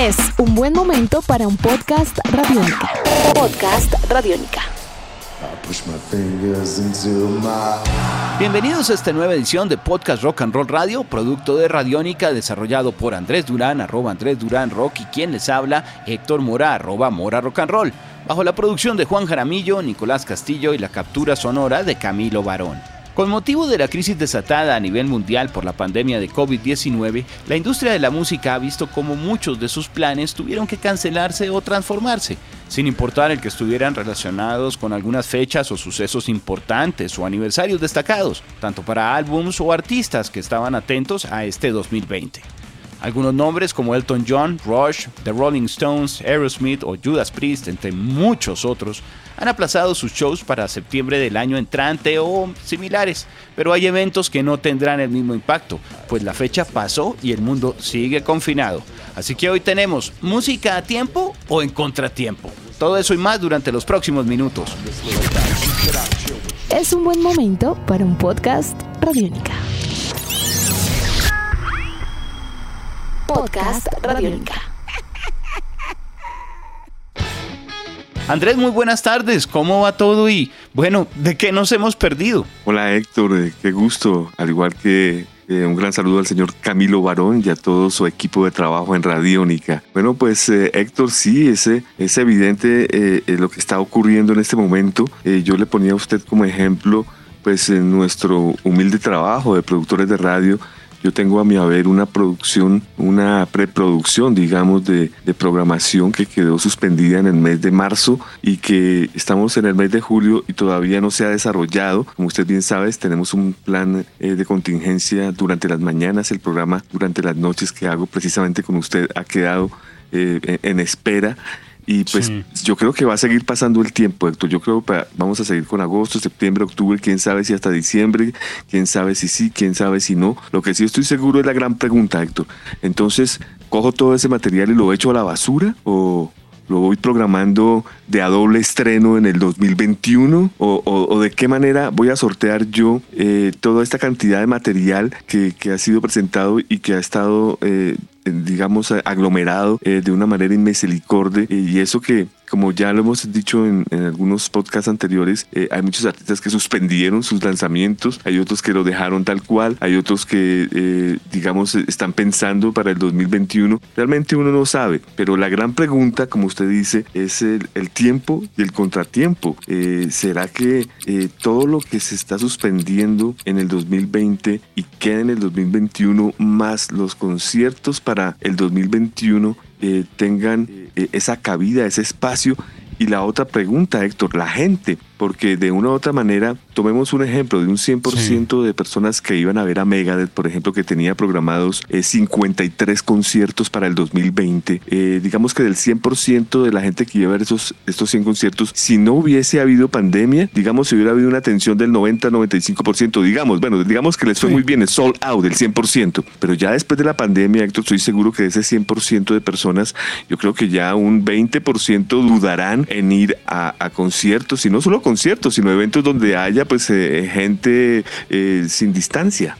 Es un buen momento para un podcast radiónica. Podcast radiónica. Bienvenidos a esta nueva edición de Podcast Rock and Roll Radio, producto de Radiónica, desarrollado por Andrés Durán, arroba Andrés Durán Rock, y quien les habla, Héctor Mora, arroba Mora Rock and Roll, bajo la producción de Juan Jaramillo, Nicolás Castillo y la captura sonora de Camilo Barón. Con motivo de la crisis desatada a nivel mundial por la pandemia de COVID-19, la industria de la música ha visto cómo muchos de sus planes tuvieron que cancelarse o transformarse, sin importar el que estuvieran relacionados con algunas fechas o sucesos importantes o aniversarios destacados, tanto para álbums o artistas que estaban atentos a este 2020. Algunos nombres como Elton John, Rush, The Rolling Stones, Aerosmith o Judas Priest, entre muchos otros, han aplazado sus shows para septiembre del año entrante o similares, pero hay eventos que no tendrán el mismo impacto, pues la fecha pasó y el mundo sigue confinado. Así que hoy tenemos música a tiempo o en contratiempo. Todo eso y más durante los próximos minutos. Es un buen momento para un podcast Radiónica. Podcast Radiónica. Andrés, muy buenas tardes. ¿Cómo va todo? Y bueno, ¿de qué nos hemos perdido? Hola Héctor, eh, qué gusto. Al igual que eh, un gran saludo al señor Camilo Barón y a todo su equipo de trabajo en Radiónica. Bueno, pues eh, Héctor, sí, es, evidente lo que está ocurriendo en este momento. yo le ponía a usted como ejemplo, pues nuestro humilde trabajo de productores de radio, yo tengo a mi haber una producción, una preproducción, digamos, de, programación que quedó suspendida en el mes de marzo y que estamos en el mes de julio y todavía no se ha desarrollado. Como usted bien sabe, tenemos un plan eh, de contingencia durante las mañanas, el programa durante las noches que hago precisamente con usted ha quedado eh, en espera y pues yo creo que va a seguir pasando el tiempo, Héctor. Yo creo que vamos a seguir con agosto, septiembre, octubre, quién sabe si hasta diciembre, quién sabe si sí, quién sabe si no. Lo que sí estoy seguro es la gran pregunta, Héctor. Entonces, ¿cojo todo ese material y lo echo a la basura? ¿O, lo voy programando de a doble estreno en el 2021? ¿O, de qué manera voy a sortear yo eh, toda esta cantidad de material que, ha sido presentado y que ha estado, eh, digamos, aglomerado eh, de una manera inmisericordia? y eso que como ya lo hemos dicho en, algunos podcasts anteriores, eh, hay muchos artistas que suspendieron sus lanzamientos, hay otros que lo dejaron tal cual, hay otros que, eh, digamos, están pensando para el 2021. Realmente uno no sabe, pero la gran pregunta, como usted dice, es el, tiempo y el contratiempo. Eh, ¿Será que todo lo que se está suspendiendo en el 2020 y queda en el 2021 más los conciertos para el 2021 eh, tengan eh, esa cabida, ese espacio. Y la otra pregunta, Héctor, la gente, porque de una u otra manera, tomemos un ejemplo de un 100% de personas que iban a ver a Megadeth, por ejemplo, que tenía programados 53 eh, conciertos para el 2020. Eh, digamos que del 100% de la gente que iba a ver esos, estos 100 conciertos, si no hubiese habido pandemia, digamos, si hubiera habido una atención del 90-95%, digamos, bueno, digamos que les fue muy bien, es sold out del 100%, pero ya después de la pandemia, Héctor, estoy seguro que de ese 100% de personas, yo creo que ya un 20% dudarán en ir a, a conciertos, y no solo conciertos, conciertos, sino eventos donde haya pues eh, gente eh, sin distancia.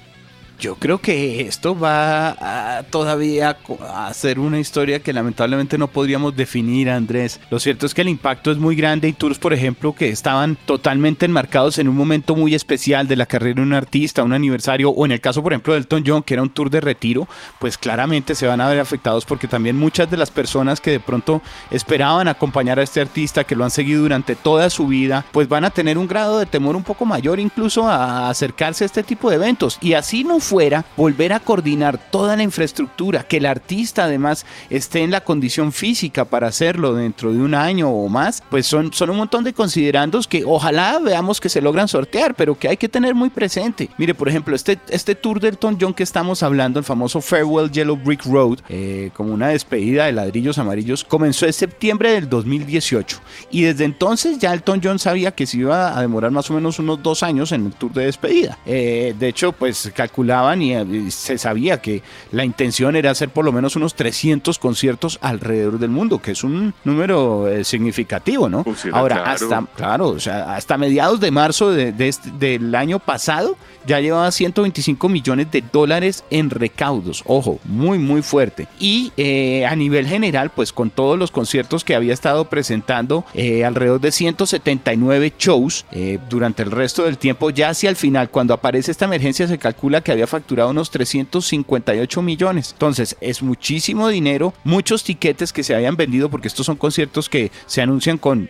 Yo creo que esto va a todavía a ser una historia que lamentablemente no podríamos definir, Andrés. Lo cierto es que el impacto es muy grande y tours, por ejemplo, que estaban totalmente enmarcados en un momento muy especial de la carrera de un artista, un aniversario, o en el caso, por ejemplo, del Elton John, que era un tour de retiro, pues claramente se van a ver afectados porque también muchas de las personas que de pronto esperaban acompañar a este artista, que lo han seguido durante toda su vida, pues van a tener un grado de temor un poco mayor incluso a acercarse a este tipo de eventos. Y así no fuera, volver a coordinar toda la infraestructura, que el artista además esté en la condición física para hacerlo dentro de un año o más, pues son, son un montón de considerandos que ojalá veamos que se logran sortear, pero que hay que tener muy presente. Mire, por ejemplo, este, este tour del Elton John que estamos hablando, el famoso Farewell Yellow Brick Road, eh, como una despedida de ladrillos amarillos, comenzó en septiembre del 2018 y desde entonces ya Elton John sabía que se iba a demorar más o menos unos dos años en el tour de despedida. Eh, de hecho, pues calculaba y, eh, se sabía que la intención era hacer por lo menos unos 300 conciertos alrededor del mundo, que es un número eh, significativo, ¿no? Ahora, hasta, claro, o sea, hasta mediados de marzo de, este, del año pasado ya llevaba 125 millones de dólares en recaudos. Ojo, muy, muy fuerte. Y eh, a nivel general, pues con todos los conciertos que había estado presentando, alrededor de 179 shows durante el resto del tiempo, ya hacia el final, cuando aparece esta emergencia, se calcula que había facturado unos 358 millones. Entonces, es muchísimo dinero, muchos tiquetes que se habían vendido, porque estos son conciertos que se anuncian con,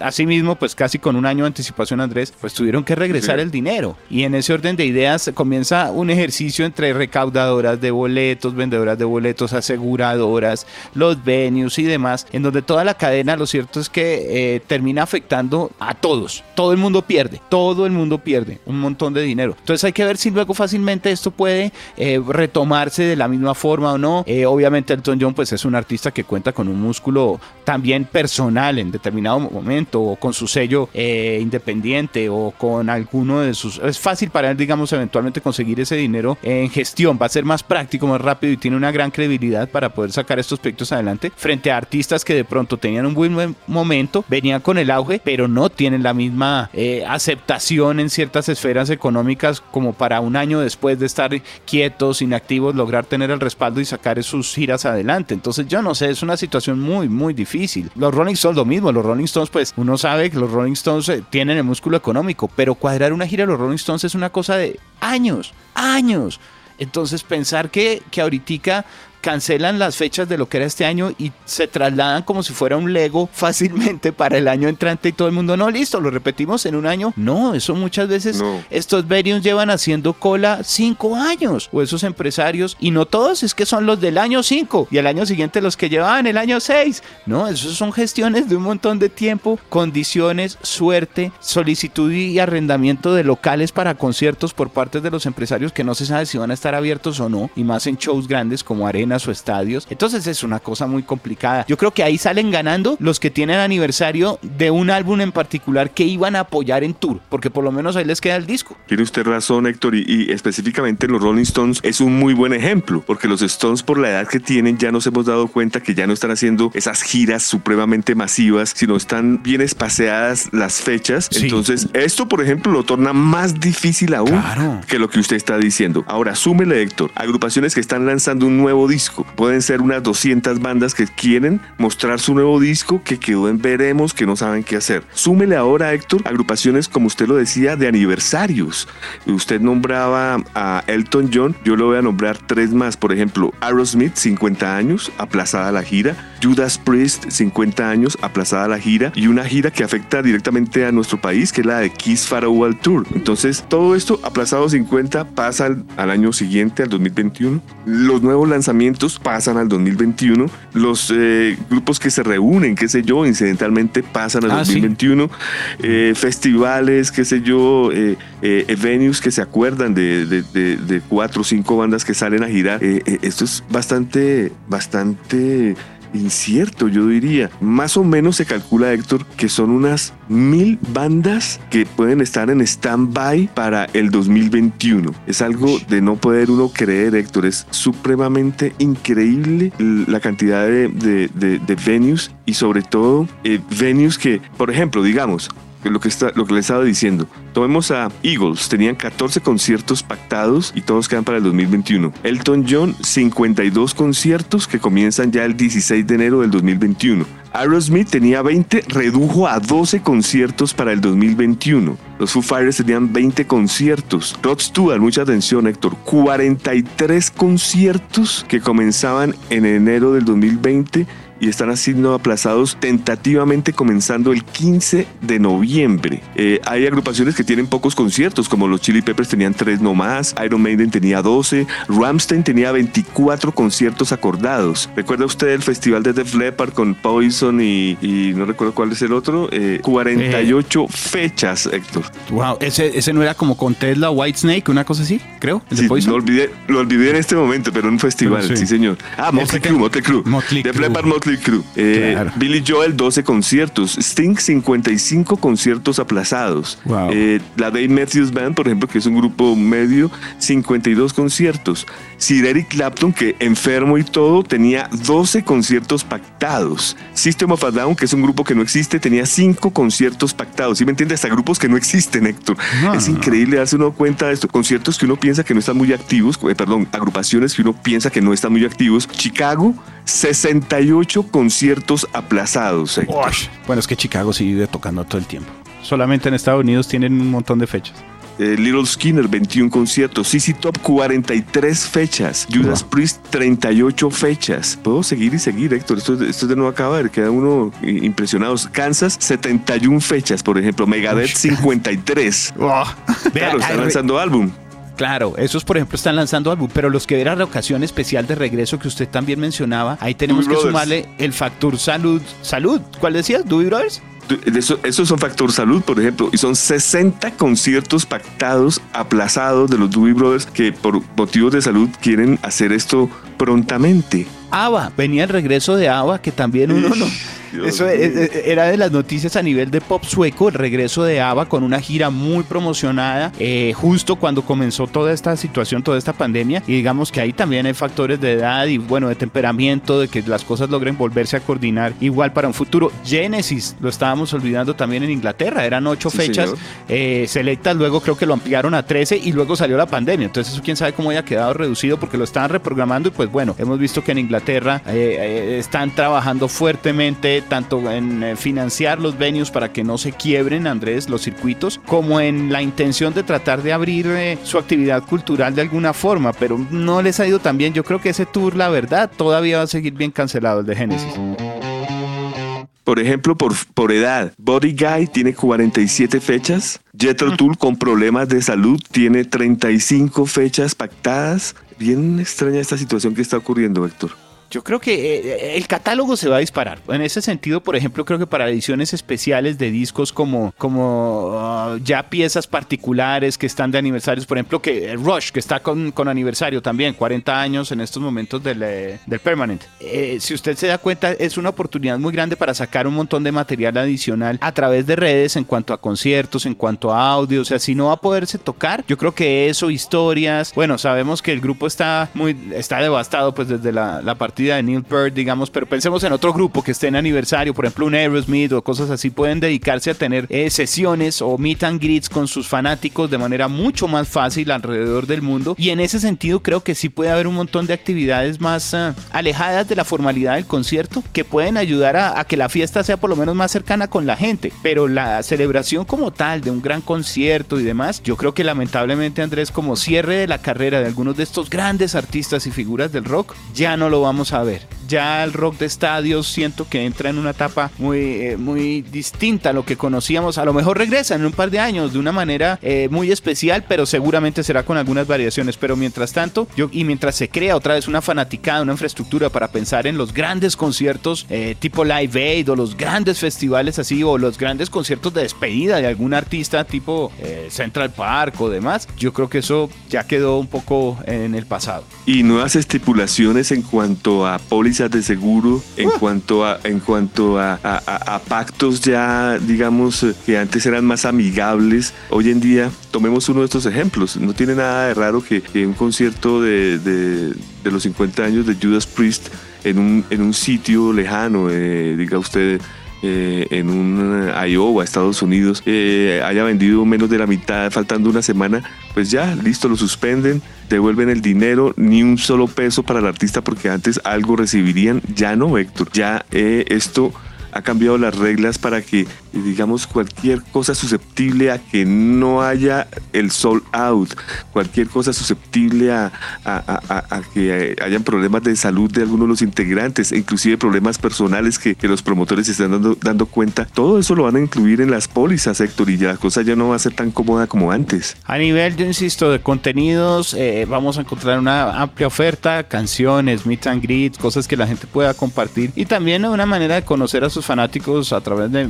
asimismo, pues casi con un año de anticipación, Andrés, pues tuvieron que regresar el dinero. Y en ese orden de ideas comienza un ejercicio entre recaudadoras de boletos, vendedoras de boletos, aseguradoras, los venues y demás, en donde toda la cadena, lo cierto es que eh, termina afectando a todos. Todo el mundo pierde, todo el mundo pierde un montón de dinero. Entonces hay que ver si luego fácilmente esto puede eh, retomarse de la misma forma o no. Eh, obviamente Elton John pues es un artista que cuenta con un músculo también personal en determinado momento o con su sello eh, independiente o con alguno de sus... Es fácil para él digamos eventualmente conseguir ese dinero en gestión. Va a ser más práctico, más rápido y tiene una gran credibilidad para poder sacar estos proyectos adelante frente a artistas que de pronto tenían un buen momento, venían con el auge, pero no tienen la misma aceptación en ciertas esferas económicas como para un año después de estar quietos, inactivos, lograr tener el respaldo y sacar sus giras adelante. Entonces yo no sé, es una situación muy, muy difícil. Los Rolling Stones lo mismo, los Rolling Stones pues uno sabe que los Rolling Stones eh, tienen el músculo económico, pero cuadrar una gira de los Rolling Stones es una cosa de años, años. Entonces pensar que, que ahorita cancelan las fechas de lo que era este año y se trasladan como si fuera un Lego fácilmente para el año entrante y todo el mundo, no, listo, lo repetimos en un año. No, eso muchas veces estos Veriums llevan haciendo cola cinco años o esos empresarios y no todos es que son los del año cinco y al año siguiente los que llevaban el año seis. No, eso son gestiones de un montón de tiempo, condiciones, suerte, solicitud y arrendamiento de locales para conciertos por parte de los empresarios que no se sabe si van a estar abiertos o no y más en shows grandes como Arena o estadios. Entonces es una cosa muy complicada. Yo creo que ahí salen ganando los que tienen aniversario de un álbum en particular que iban a apoyar en tour, porque por lo menos ahí les queda el disco. Tiene usted razón, Héctor, y, específicamente los Rolling Stones es un muy buen ejemplo, porque los Stones por la edad que tienen ya nos hemos dado cuenta que ya no están haciendo esas giras supremamente masivas, sino están bien espaciadas las fechas. Entonces esto, por ejemplo, lo torna más difícil aún que lo que usted está diciendo. Ahora, súmele, Héctor, agrupaciones que están lanzando un nuevo disco Pueden ser unas 200 bandas que quieren mostrar su nuevo disco que quedó en veremos, que no saben qué hacer. Súmele ahora, Héctor, agrupaciones, como usted lo decía, de aniversarios. Usted nombraba a Elton John, yo lo voy a nombrar tres más. Por ejemplo, Aerosmith, 50 años, aplazada la gira. Judas Priest, 50 años, aplazada la gira. Y una gira que afecta directamente a nuestro país, que es la de Kiss Farewell Tour. Entonces, todo esto aplazado 50 pasa al, al año siguiente, al 2021. Los nuevos lanzamientos pasan al 2021, los eh, grupos que se reúnen, qué sé yo, incidentalmente pasan al 2021, ah, eh, festivales, qué sé yo, eh, venues que se acuerdan de, de, cuatro o cinco bandas que salen a girar. esto es bastante, bastante incierto, yo diría. Más o menos se calcula, Héctor, que son unas mil bandas que pueden estar en stand-by para el 2021. Es algo de no poder uno creer, Héctor. Es supremamente increíble la cantidad de, de, venues y sobre todo eh, venues que, por ejemplo, digamos, lo que, está, lo que les estaba diciendo. Tomemos a Eagles, tenían 14 conciertos pactados y todos quedan para el 2021. Elton John, 52 conciertos que comienzan ya el 16 de enero del 2021. Aerosmith tenía 20, redujo a 12 conciertos para el 2021. Los Foo Fighters tenían 20 conciertos. Rod Stewart, mucha atención Héctor, 43 conciertos que comenzaban en enero del 2020 y están siendo aplazados tentativamente comenzando el 15 de noviembre. Eh, hay agrupaciones que tienen pocos conciertos, como los Chili Peppers tenían 3 nomás, Iron Maiden tenía 12, Ramstein tenía 24 conciertos acordados. ¿Recuerda usted el festival de Def Leppard con Poison y, no recuerdo cuál es el otro? 48 eh, fechas, Héctor. Wow, ¿Ese, ese no era como con Tesla White Snake, una cosa así, creo. sí, Lo olvidé, lo olvidé en este momento, pero en un festival, sí. señor. Ah, Motley Crue, Motley Crue. Def Leppard, eh, Billy Joel, 12 conciertos. Sting, 55 conciertos aplazados. Eh, Eh, la Dave Matthews Band, por ejemplo, que es un grupo medio, 52 conciertos. Sir Eric Clapton, que enfermo y todo, tenía 12 conciertos pactados. System of a Down, que es un grupo que no existe, tenía 5 conciertos pactados. ¿Sí me entiendes? Hasta grupos que no existen, Héctor. Es increíble darse uno cuenta de esto. Conciertos que uno piensa que no están muy activos, eh, perdón, agrupaciones que uno piensa que no están muy activos. Chicago, 68 conciertos aplazados. Bueno, es que Chicago sigue tocando todo el tiempo. Solamente en Estados Unidos tienen un montón de fechas. Eh, Little Skinner, 21 conciertos. CC Top, 43 fechas. Judas Priest, 38 fechas. Puedo seguir y seguir, Héctor. Esto, esto de no acaba de queda uno impresionado. Kansas, 71 fechas, por ejemplo. Megadeth, 53. Claro, están lanzando álbum. Claro, esos por ejemplo están lanzando álbum, pero los que era la ocasión especial de regreso que usted también mencionaba, ahí tenemos que sumarle el factor salud. ¿Salud? ¿Cuál decías? ¿Doobie Brothers? Eso, esos son Factor Salud, por ejemplo, y son 60 conciertos pactados, aplazados de los Doobie Brothers que por motivos de salud quieren hacer esto prontamente. ABBA, venía el regreso de ABBA, que también uno no, eso era de las noticias a nivel de pop sueco, el regreso de ABBA con una gira muy promocionada, eh, justo cuando comenzó toda esta situación, toda esta pandemia. Y digamos que ahí también hay factores de edad y bueno, de temperamento, de que las cosas logren volverse a coordinar igual para un futuro. Genesis, lo estábamos olvidando también en Inglaterra, eran ocho fechas eh, selectas, luego creo que lo ampliaron a 13 y luego salió la pandemia. Entonces quién sabe cómo haya quedado reducido porque lo estaban reprogramando y pues bueno, hemos visto que en Inglaterra eh, están trabajando fuertemente tanto en eh, financiar los venues para que no se quiebren, Andrés, los circuitos, como en la intención de tratar de abrir eh, su actividad cultural de alguna forma, pero no les ha ido tan bien. Yo creo que ese tour, la verdad, todavía va a seguir bien cancelado el de Genesis. Por ejemplo, por, por edad, Body Guy tiene 47 fechas, Jethro Tull con problemas de salud tiene 35 fechas pactadas. Bien extraña esta situación que está ocurriendo, Héctor. Yo creo que eh, el catálogo se va a disparar. En ese sentido, por ejemplo, creo que para ediciones especiales de discos como, como uh, ya piezas particulares que están de aniversarios, por ejemplo, que Rush, que está con, con aniversario también, 40 años en estos momentos del, eh, del Permanent. Eh, si usted se da cuenta, es una oportunidad muy grande para sacar un montón de material adicional a través de redes en cuanto a conciertos, en cuanto a audio. O sea, si no va a poderse tocar, yo creo que eso, historias. Bueno, sabemos que el grupo está muy, está devastado pues desde la, la parte de Neil Peart, digamos, pero pensemos en otro grupo que esté en aniversario, por ejemplo un Aerosmith o cosas así, pueden dedicarse a tener eh, sesiones o meet and greets con sus fanáticos de manera mucho más fácil alrededor del mundo. Y en ese sentido creo que sí puede haber un montón de actividades más ah, alejadas de la formalidad del concierto que pueden ayudar a, a que la fiesta sea por lo menos más cercana con la gente. Pero la celebración como tal de un gran concierto y demás, yo creo que lamentablemente Andrés como cierre de la carrera de algunos de estos grandes artistas y figuras del rock, ya no lo vamos a ver. Ya el rock de estadios siento que entra en una etapa muy, eh, muy distinta a lo que conocíamos. A lo mejor regresa en un par de años de una manera eh, muy especial, pero seguramente será con algunas variaciones. Pero mientras tanto, y mientras se crea otra vez una fanaticada, una infraestructura para pensar en los grandes conciertos eh, tipo Live Aid o los grandes festivales así, o los grandes conciertos de despedida de algún artista tipo Central Park o demás, yo creo que eso ya quedó un poco en el pasado. Y nuevas estipulaciones en cuanto a pólizas de seguro, en uh. cuanto a, en cuanto a, pactos ya, digamos, eh, que antes eran más amigables. Hoy en día, tomemos uno de estos ejemplos. No tiene nada de raro que, un concierto de, de, los 50 años de Judas Priest en un, en un sitio lejano, eh, diga usted, eh, en un Iowa, Estados Unidos, haya vendido menos de la mitad, faltando una semana, pues ya, listo, lo suspenden, devuelven el dinero, ni un solo peso para el artista porque antes algo recibirían, ya no, Héctor, ya eh, esto ha cambiado las reglas para que, digamos, cualquier cosa susceptible a que no haya el sold out, cualquier cosa susceptible a, que hayan problemas de salud de algunos de los integrantes, inclusive problemas personales que, los promotores están dando, dando cuenta, todo eso lo van a incluir en las pólizas, Héctor, y ya la cosa ya no va a ser tan cómoda como antes. A nivel, yo insisto, de contenidos, eh, vamos a encontrar una amplia oferta, canciones, meet and greet, cosas que la gente pueda compartir y también una manera de conocer a sus fanáticos a través de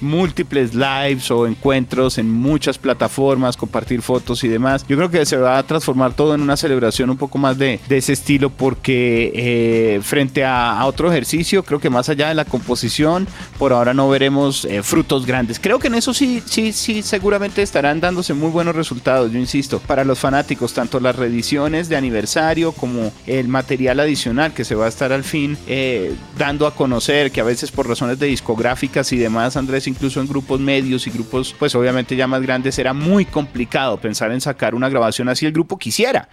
múltiples lives o encuentros en muchas plataformas, compartir fotos y demás. Yo creo que se va a transformar todo en una celebración un poco más de, ese estilo porque eh, frente a, otro ejercicio, creo que más allá de la composición, por ahora no veremos eh, frutos grandes. Creo que en eso sí, sí, sí, seguramente estarán dándose muy buenos resultados, yo insisto, para los fanáticos, tanto las reediciones de aniversario como el material adicional que se va a estar al fin eh, dando a conocer, que a veces por razones de discográficas y demás, Andrés, incluso en grupos medios y grupos, pues obviamente ya más grandes, era muy complicado pensar en sacar una grabación así el grupo quisiera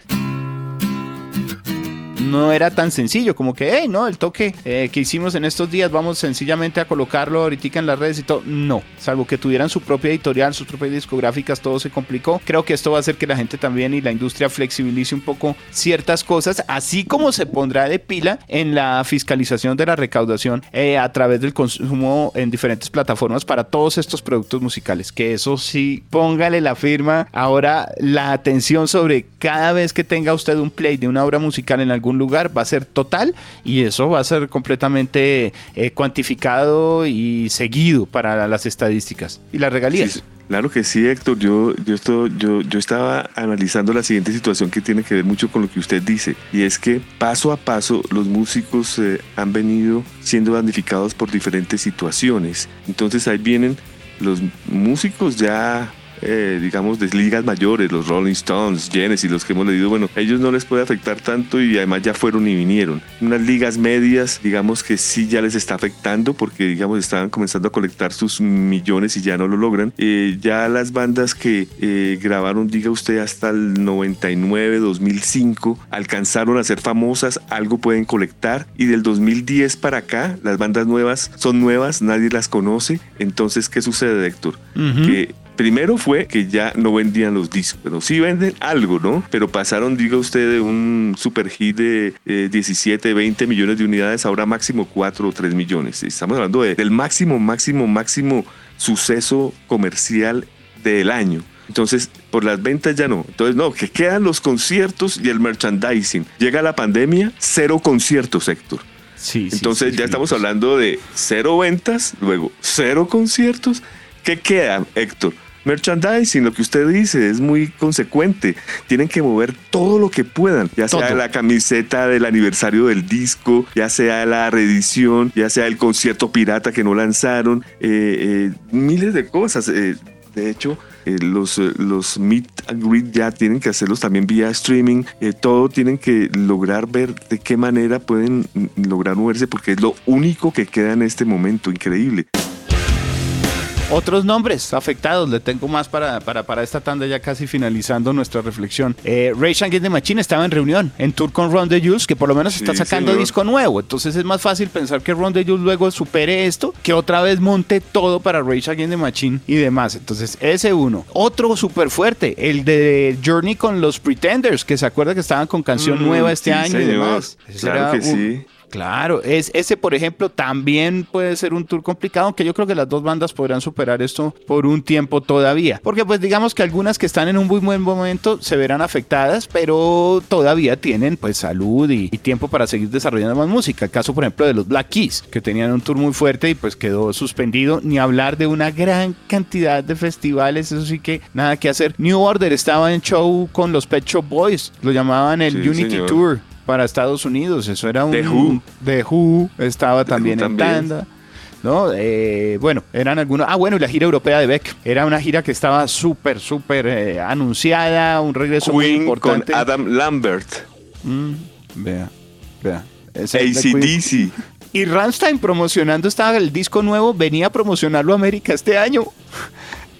no era tan sencillo, como que, hey, no, el toque eh, que hicimos en estos días, vamos sencillamente a colocarlo ahorita en las redes y todo. No, salvo que tuvieran su propia editorial, sus propias discográficas, todo se complicó. Creo que esto va a hacer que la gente también y la industria flexibilice un poco ciertas cosas, así como se pondrá de pila en la fiscalización de la recaudación eh, a través del consumo en diferentes plataformas para todos estos productos musicales. Que eso sí, póngale la firma. Ahora, la atención sobre cada vez que tenga usted un play de una obra musical en algún lugar va a ser total y eso va a ser completamente eh, cuantificado y seguido para las estadísticas y las regalías. Claro que sí, Héctor. Yo, yo, esto, yo, yo estaba analizando la siguiente situación que tiene que ver mucho con lo que usted dice, y es que paso a paso los músicos eh, han venido siendo damnificados por diferentes situaciones. Entonces ahí vienen los músicos ya eh, digamos, de ligas mayores, los Rolling Stones, Genesis, los que hemos leído, bueno, ellos no les puede afectar tanto y además ya fueron y vinieron. Unas ligas medias, digamos que sí ya les está afectando porque, digamos, estaban comenzando a colectar sus millones y ya no lo logran. Eh, ya las bandas que eh, grabaron, diga usted, hasta el 99, 2005, alcanzaron a ser famosas, algo pueden colectar y del 2010 para acá, las bandas nuevas son nuevas, nadie las conoce. Entonces, ¿qué sucede, Héctor? Que Primero fue que ya no vendían los discos, pero sí venden algo, ¿no? Pero pasaron, diga usted, de un super hit de 17, 20 millones de unidades, ahora máximo 4 o 3 millones. Estamos hablando del máximo, máximo, máximo suceso comercial del año. Entonces, por las ventas ya no. Entonces, no, que quedan los conciertos y el merchandising. Llega la pandemia, cero conciertos, Héctor. Sí, Entonces ya estamos hablando de cero ventas, luego cero conciertos. ¿Qué queda, Héctor? Merchandising, lo que usted dice, es muy consecuente. Tienen que mover todo lo que puedan, ya sea la camiseta del aniversario del disco, ya sea la reedición, ya sea el concierto pirata que no lanzaron, eh, eh, miles de cosas. Eh, de hecho, los, los meet and greet ya tienen que hacerlos también vía streaming. todo tienen que lograr ver de qué manera pueden lograr moverse porque es lo único que queda en este momento. Increíble. Otros nombres afectados, le tengo más para, para, para esta tanda ya casi finalizando nuestra reflexión. Eh, Ray Against the Machine estaba en reunión, en tour con Ron de Jules, que por lo menos está sacando disco nuevo. Entonces es más fácil pensar que Ron de Jules luego supere esto, que otra vez monte todo para Ray Against the Machine y demás. Entonces ese uno. Otro súper fuerte, el de Journey con los Pretenders, que se acuerda que estaban con canción mm, nueva este año y demás. Claro que sí. Claro, es, ese por ejemplo también puede ser un tour complicado, aunque yo creo que las dos bandas podrán superar esto por un tiempo todavía. Porque pues digamos que algunas que están en un muy buen momento se verán afectadas, pero todavía tienen pues salud y, tiempo para seguir desarrollando más música. El caso por ejemplo de los Black Keys, que tenían un tour muy fuerte y pues quedó suspendido, ni hablar de una gran cantidad de festivales, eso sí que nada que hacer. New Order estaba en show con los Pet Shop Boys, lo llamaban el Unity Tour para Estados Unidos. Eso era un. The Who. The Who estaba también en tanda. ¿no? Eh, bueno, eran algunos. Ah, bueno, y la gira europea de Beck. Era una gira que estaba súper, súper eh, anunciada, un regreso muy importante. con Adam Lambert. Mm, vea, vea. ACDC. Y Rammstein promocionando estaba el disco nuevo, venía a promocionarlo a América este año.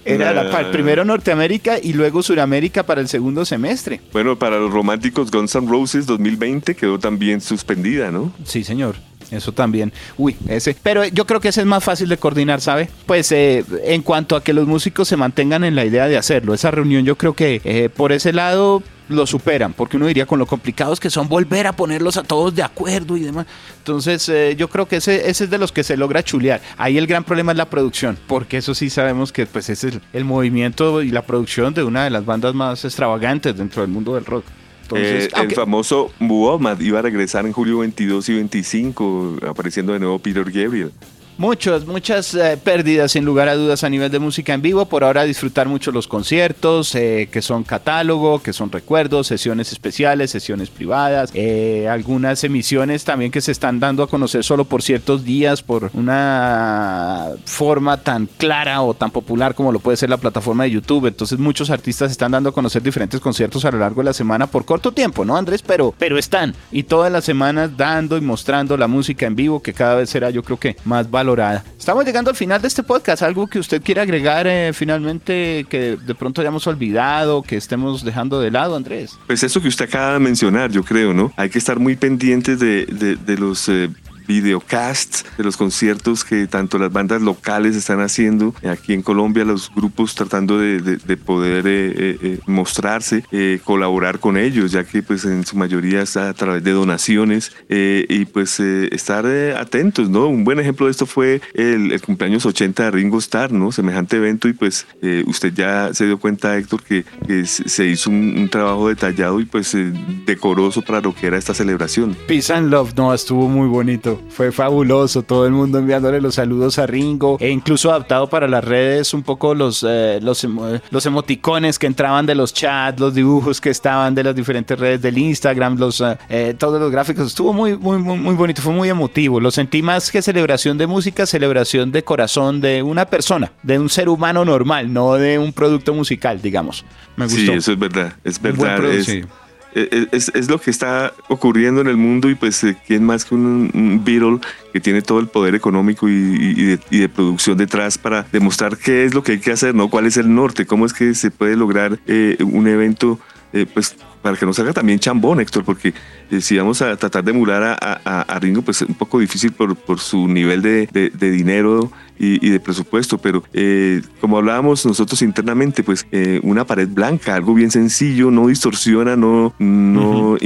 Era la, primero Norteamérica y luego Suramérica para el segundo semestre. Bueno, para los románticos Guns N' Roses 2020 quedó también suspendida, ¿no? Sí, señor. Eso también. Uy, ese. Pero yo creo que ese es más fácil de coordinar, ¿sabe? Pues eh, en cuanto a que los músicos se mantengan en la idea de hacerlo. Esa reunión yo creo que eh, por ese lado lo superan, porque uno diría con lo complicados que son volver a ponerlos a todos de acuerdo y demás. Entonces eh, yo creo que ese, ese es de los que se logra chulear. Ahí el gran problema es la producción, porque eso sí sabemos que pues es el, movimiento y la producción de una de las bandas más extravagantes dentro del mundo del rock. Entonces, eh, el famoso Muhammad iba a regresar en julio 22 y 25, apareciendo de nuevo Peter Gabriel. Muchos, muchas eh, pérdidas sin lugar a dudas a nivel de música en vivo. Por ahora disfrutar mucho los conciertos, eh, que son catálogo, que son recuerdos, sesiones especiales, sesiones privadas, eh, algunas emisiones también que se están dando a conocer solo por ciertos días, por una forma tan clara o tan popular como lo puede ser la plataforma de YouTube. Entonces muchos artistas están dando a conocer diferentes conciertos a lo largo de la semana por corto tiempo, ¿no, Andrés? Pero, pero están. Y todas las semanas dando y mostrando la música en vivo que cada vez será yo creo que más Estamos llegando al final de este podcast. ¿Algo que usted quiera agregar eh, finalmente que de pronto hayamos olvidado, que estemos dejando de lado, Andrés? Pues eso que usted acaba de mencionar, yo creo, ¿no? Hay que estar muy pendientes de, de, los... Eh, videocasts de los conciertos que tanto las bandas locales están haciendo aquí en Colombia, los grupos tratando de, de, poder eh, eh, eh, mostrarse, colaborar con ellos, ya que pues en su mayoría está a través de donaciones y pues estar atentos, ¿no? Un buen ejemplo de esto fue el, cumpleaños 80 de Ringo Starr, ¿no? Semejante evento y pues usted ya se dio cuenta, Héctor, que, se hizo un, trabajo detallado y pues decoroso para lo que era esta celebración. Peace and Love, no, estuvo muy bonito. Fue fabuloso, todo el mundo enviándole los saludos a Ringo e incluso adaptado para las redes un poco los, eh, los, los emoticones que entraban de los chats, los dibujos que estaban de las diferentes redes del Instagram, los, eh, eh, todos los gráficos. Estuvo muy, muy, muy, bonito, fue muy emotivo. Lo sentí más que celebración de música, celebración de corazón de una persona, de un ser humano normal, no de un producto musical, digamos. Me gustó. Sí, eso es verdad, es verdad. Es, es, lo que está ocurriendo en el mundo y pues eh, quién más que un, Beatle que tiene todo el poder económico y, de, producción detrás para demostrar qué es lo que hay que hacer, ¿no? ¿Cuál es el norte? ¿Cómo es que se puede lograr un evento pues para que no salga también chambón, Héctor, porque si vamos a tratar de emular a, Ringo, pues es un poco difícil por, por su nivel de, de dinero y, de presupuesto, pero eh, como hablábamos nosotros internamente, pues eh, una pared blanca, algo bien sencillo, no distorsiona, no, no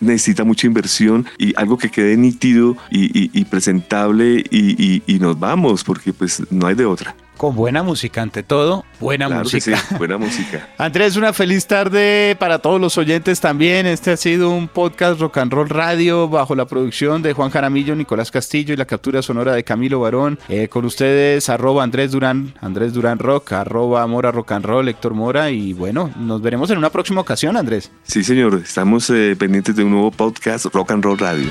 necesita mucha inversión y algo que quede nítido y, presentable y, nos vamos, porque pues no hay de otra con buena música ante todo, buena música. sí, buena música. Andrés, una feliz tarde para todos los oyentes también. Este ha sido un podcast Rock and Roll Radio bajo la producción de Juan Jaramillo, Nicolás Castillo y la captura sonora de Camilo Barón. Eh, con ustedes, arroba Andrés Durán, Andrés Durán Rock, arroba Mora Rock and Roll, Héctor Mora. Y bueno, nos veremos en una próxima ocasión, Andrés. Sí, señor. Estamos eh, pendientes de un nuevo podcast Rock and Roll Radio.